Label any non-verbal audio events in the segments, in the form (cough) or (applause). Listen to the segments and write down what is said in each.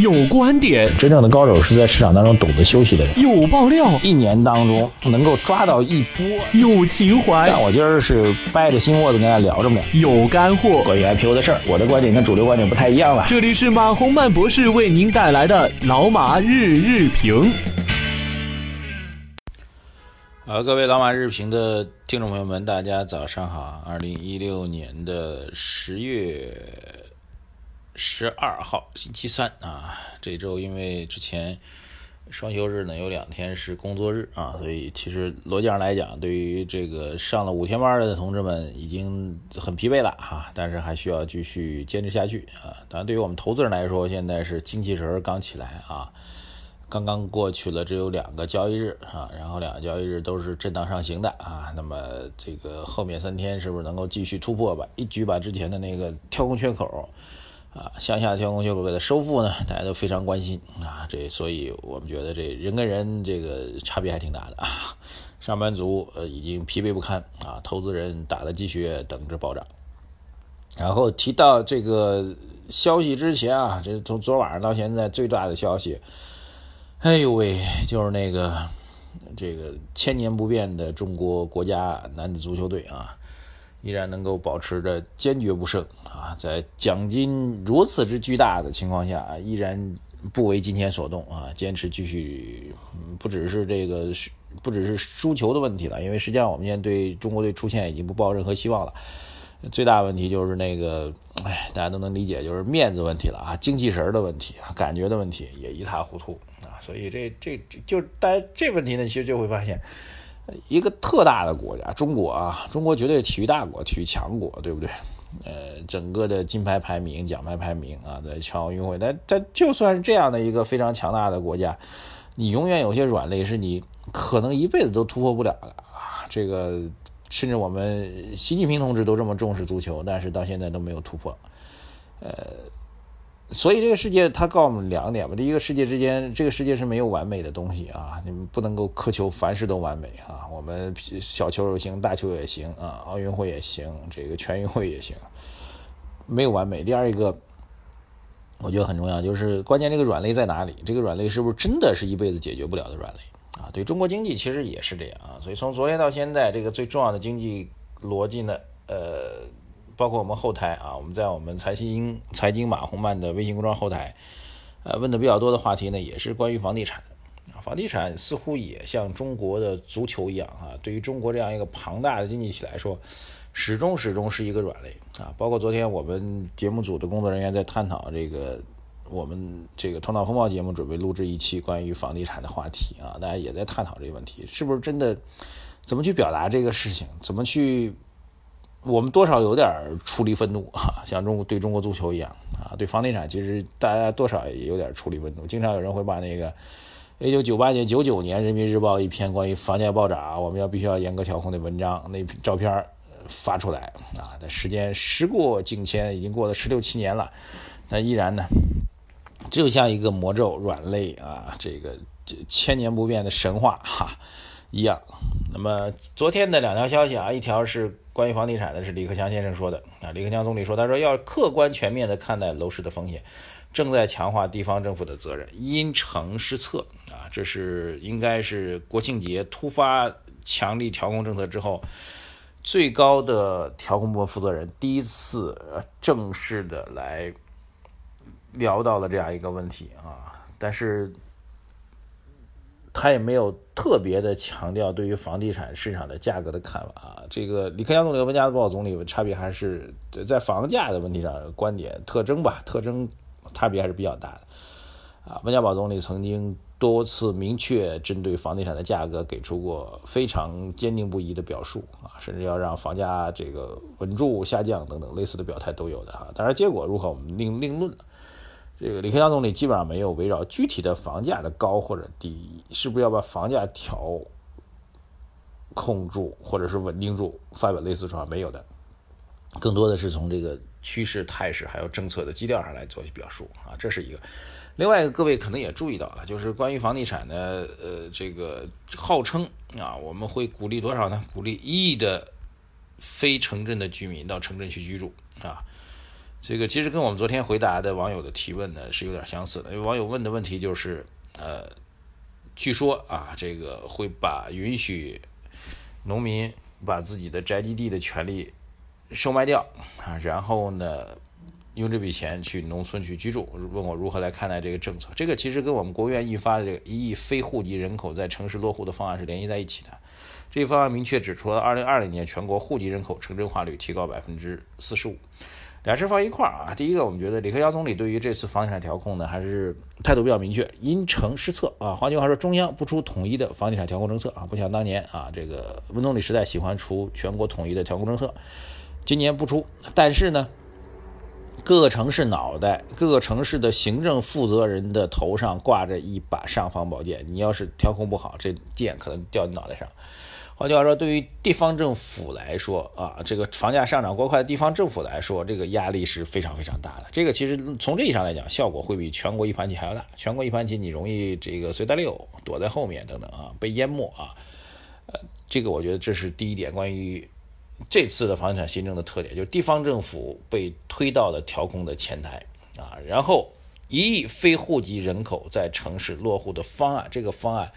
有观点，真正的高手是在市场当中懂得休息的人。有爆料，一年当中能够抓到一波。有情怀，但我今儿是掰着心窝子跟大家聊着呢。有干货，关于 IPO 的事儿，我的观点跟主流观点不太一样了。这里是马洪曼博士为您带来的老马日日评。好，各位老马日评的听众朋友们，大家早上好。二零一六年的十月十二号，星期三啊，这周因为之前双休日呢，有两天是工作日啊，所以其实逻辑上来讲，对于这个上了五天班的同志们已经很疲惫了哈，但是还需要继续坚持下去啊。当然，对于我们投资人来说，现在是精气神刚起来啊。刚刚过去了，只有两个交易日啊，然后两个交易日都是震荡上行的啊。那么这个后面三天是不是能够继续突破吧？一举把之前的那个跳空缺口啊，向下跳空缺口给它收复呢？大家都非常关心啊。这所以我们觉得这人跟人这个差别还挺大的啊。上班族呃已经疲惫不堪啊，投资人打了鸡血等着暴涨。然后提到这个消息之前啊，这从昨晚上到现在最大的消息。哎呦喂，就是那个这个千年不变的中国国家男子足球队啊，依然能够保持着坚决不胜啊，在奖金如此之巨大的情况下，依然不为金钱所动啊，坚持继续。不只是这个，不只是输球的问题了，因为实际上我们现在对中国队出线已经不抱任何希望了。最大问题就是那个，(clears throat) 哎，大家都能理解，就是面子问题了啊，精气神的问题啊，感觉的问题也一塌糊涂啊。所以这这就大家这问题呢，其实就会发现，一个特大的国家，中国啊，中国绝对体育大国、体育强国，对不对？呃，整个的金牌排名、奖牌排名啊，在全奥运会，但但就算是这样的一个非常强大的国家，你永远有些软肋是你可能一辈子都突破不了的啊，这个。甚至我们习近平同志都这么重视足球，但是到现在都没有突破。呃，所以这个世界他告诉我们两点吧：第一个，世界之间这个世界是没有完美的东西啊，你们不能够苛求凡事都完美啊。我们小球也行，大球也行啊，奥运会也行，这个全运会也行，没有完美。第二一个，我觉得很重要，就是关键这个软肋在哪里？这个软肋是不是真的是一辈子解决不了的软肋？啊，对中国经济其实也是这样啊，所以从昨天到现在，这个最重要的经济逻辑呢，呃，包括我们后台啊，我们在我们财经财经马红曼的微信公众号后台，呃，问的比较多的话题呢，也是关于房地产啊，房地产似乎也像中国的足球一样啊，对于中国这样一个庞大的经济体来说，始终始终是一个软肋啊，包括昨天我们节目组的工作人员在探讨这个。我们这个头脑风暴节目准备录制一期关于房地产的话题啊，大家也在探讨这个问题，是不是真的？怎么去表达这个事情？怎么去？我们多少有点出离愤怒啊，(laughs) 像中国对中国足球一样啊，对房地产其实大家多少也有点出离愤怒。经常有人会把那个一九九八年、九九年《人民日报》一篇关于房价暴涨，我们要必须要严格调控的文章那照片发出来啊。但时间时过境迁，已经过了十六七年了，但依然呢。就像一个魔咒软肋啊，这个千年不变的神话哈一样。那么昨天的两条消息啊，一条是关于房地产的，是李克强先生说的啊。李克强总理说，他说要客观全面的看待楼市的风险，正在强化地方政府的责任，因城施策啊。这是应该是国庆节突发强力调控政策之后，最高的调控部负责人第一次正式的来。聊到了这样一个问题啊，但是他也没有特别的强调对于房地产市场的价格的看法啊。这个李克强总理和温家宝总理差别还是在房价的问题上观点特征吧，特征差别还是比较大的啊。温家宝总理曾经多次明确针对房地产的价格给出过非常坚定不移的表述啊，甚至要让房价这个稳住下降等等类似的表态都有的哈。当然结果如何我们另另论了。这个李克强总理基本上没有围绕具体的房价的高或者低，是不是要把房价调控住或者是稳定住发表类似说法没有的，更多的是从这个趋势态势还有政策的基调上来做表述啊，这是一个。另外一个各位可能也注意到了，就是关于房地产的呃这个号称啊，我们会鼓励多少呢？鼓励一亿的非城镇的居民到城镇去居住啊。这个其实跟我们昨天回答的网友的提问呢是有点相似的，因为网友问的问题就是，呃，据说啊，这个会把允许农民把自己的宅基地的权利售卖掉啊，然后呢，用这笔钱去农村去居住，问我如何来看待这个政策。这个其实跟我们国务院印发的这个一亿非户籍人口在城市落户的方案是联系在一起的。这一方案明确指出了，二零二零年全国户籍人口城镇化率提高百分之四十五。俩事放一块儿啊，第一个，我们觉得李克强总理对于这次房地产调控呢，还是态度比较明确，因城施策啊。换句话说，中央不出统一的房地产调控政策啊，不像当年啊，这个温总理时代喜欢出全国统一的调控政策，今年不出。但是呢，各个城市脑袋，各个城市的行政负责人的头上挂着一把尚方宝剑，你要是调控不好，这剑可能掉你脑袋上。换句话说，对于地方政府来说啊，这个房价上涨过快的地方政府来说，这个压力是非常非常大的。这个其实从这意义上来讲，效果会比全国一盘棋还要大。全国一盘棋，你容易这个随大流，躲在后面等等啊，被淹没啊。呃，这个我觉得这是第一点，关于这次的房地产新政的特点，就是地方政府被推到了调控的前台啊。然后，一亿非户籍人口在城市落户的方案，这个方案。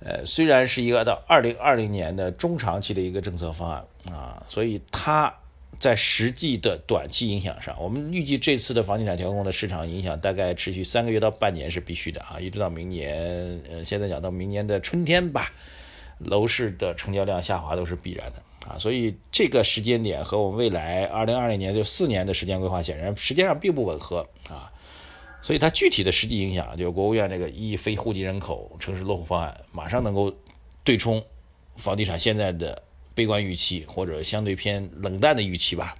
呃，虽然是一个到二零二零年的中长期的一个政策方案啊，所以它在实际的短期影响上，我们预计这次的房地产调控的市场影响大概持续三个月到半年是必须的啊，一直到明年，呃，现在讲到明年的春天吧，楼市的成交量下滑都是必然的啊，所以这个时间点和我们未来二零二零年就四年的时间规划显然实际上并不吻合啊。所以它具体的实际影响，就是国务院这个一非户籍人口城市落户方案，马上能够对冲房地产现在的悲观预期或者相对偏冷淡的预期吧。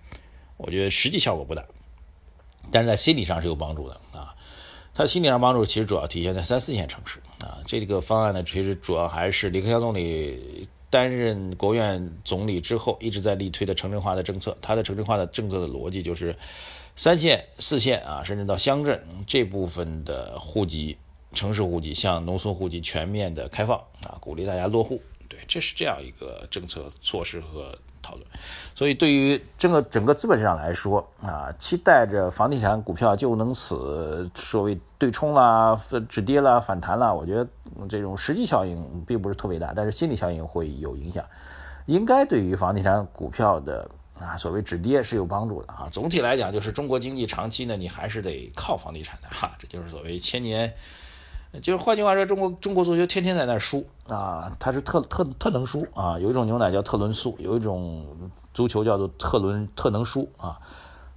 我觉得实际效果不大，但是在心理上是有帮助的啊。它心理上帮助其实主要体现在三四线城市啊。这个方案呢，其实主要还是李克强总理担任国务院总理之后一直在力推的城镇化的政策。它的城镇化的政策的逻辑就是。三线、四线啊，甚至到乡镇这部分的户籍、城市户籍向农村户籍全面的开放啊，鼓励大家落户。对，这是这样一个政策措施和讨论。所以，对于整个整个资本市场来说啊，期待着房地产股票就能此所谓对冲啦、止跌啦、反弹啦，我觉得这种实际效应并不是特别大，但是心理效应会有影响。应该对于房地产股票的。啊，所谓止跌是有帮助的啊。总体来讲，就是中国经济长期呢，你还是得靠房地产的哈。这就是所谓千年，就是换句话说，中国中国足球天天在那儿输啊，它是特特特能输啊。有一种牛奶叫特仑苏，有一种足球叫做特仑特能输啊。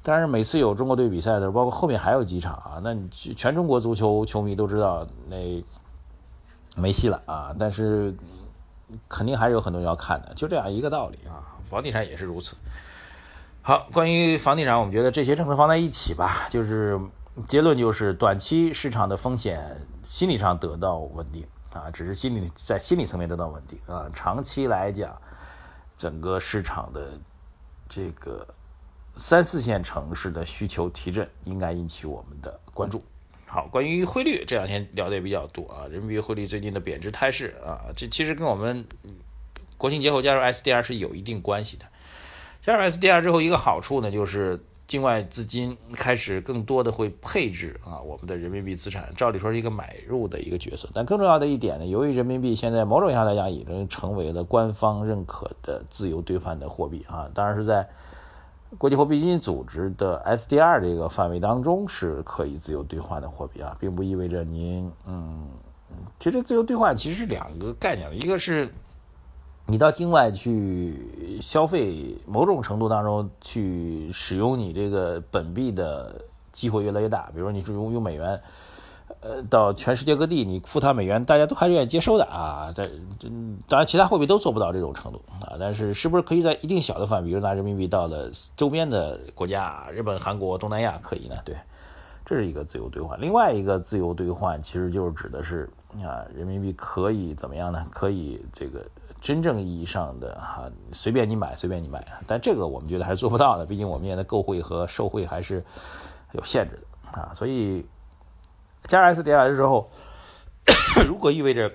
但是每次有中国队比赛的时候，包括后面还有几场啊，那你全中国足球球迷都知道那没戏了啊。但是肯定还是有很多人要看的，就这样一个道理啊。房地产也是如此。好，关于房地产，我们觉得这些政策放在一起吧，就是结论就是短期市场的风险心理上得到稳定啊，只是心理在心理层面得到稳定啊。长期来讲，整个市场的这个三四线城市的需求提振应该引起我们的关注。好，关于汇率这两天聊的也比较多啊，人民币汇率最近的贬值态势啊，这其实跟我们国庆节后加入 SDR 是有一定关系的。加入 SDR 之后，一个好处呢，就是境外资金开始更多的会配置啊我们的人民币资产，照理说是一个买入的一个角色。但更重要的一点呢，由于人民币现在某种意义上来讲已经成为了官方认可的自由兑换的货币啊，当然是在国际货币基金组织的 SDR 这个范围当中是可以自由兑换的货币啊，并不意味着您嗯，其实自由兑换其实是两个概念，一个是。你到境外去消费，某种程度当中去使用你这个本币的机会越来越大。比如说，你是用用美元，呃，到全世界各地你付他美元，大家都还是愿意接收的啊。这这当然其他货币都做不到这种程度啊。但是是不是可以在一定小的范围，比如拿人民币到了周边的国家，日本、韩国、东南亚可以呢？对，这是一个自由兑换。另外一个自由兑换，其实就是指的是啊，人民币可以怎么样呢？可以这个。真正意义上的哈，随便你买，随便你买，但这个我们觉得还是做不到的，毕竟我们现在购汇和售汇还是有限制的啊。所以加入 SDR 之后，(coughs) (coughs) 如果意味着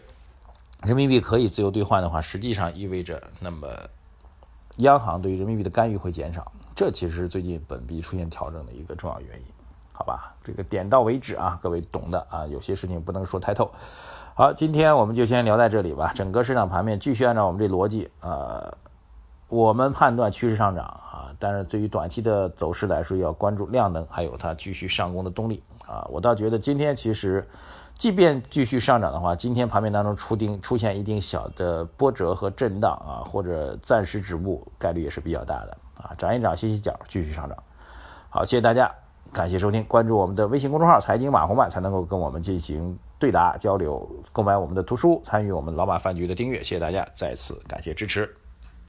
人民币可以自由兑换的话，实际上意味着那么央行对于人民币的干预会减少，这其实是最近本币出现调整的一个重要原因，好吧？这个点到为止啊，各位懂的啊，有些事情不能说太透。好，今天我们就先聊在这里吧。整个市场盘面继续按照我们这逻辑，呃，我们判断趋势上涨啊，但是对于短期的走势来说，要关注量能，还有它继续上攻的动力啊。我倒觉得今天其实，即便继续上涨的话，今天盘面当中出定出现一定小的波折和震荡啊，或者暂时止步，概率也是比较大的啊。涨一涨，歇歇脚，继续上涨。好，谢谢大家，感谢收听，关注我们的微信公众号“财经马红漫”，才能够跟我们进行。对答交流，购买我们的图书，参与我们老马饭局的订阅，谢谢大家，再次感谢支持。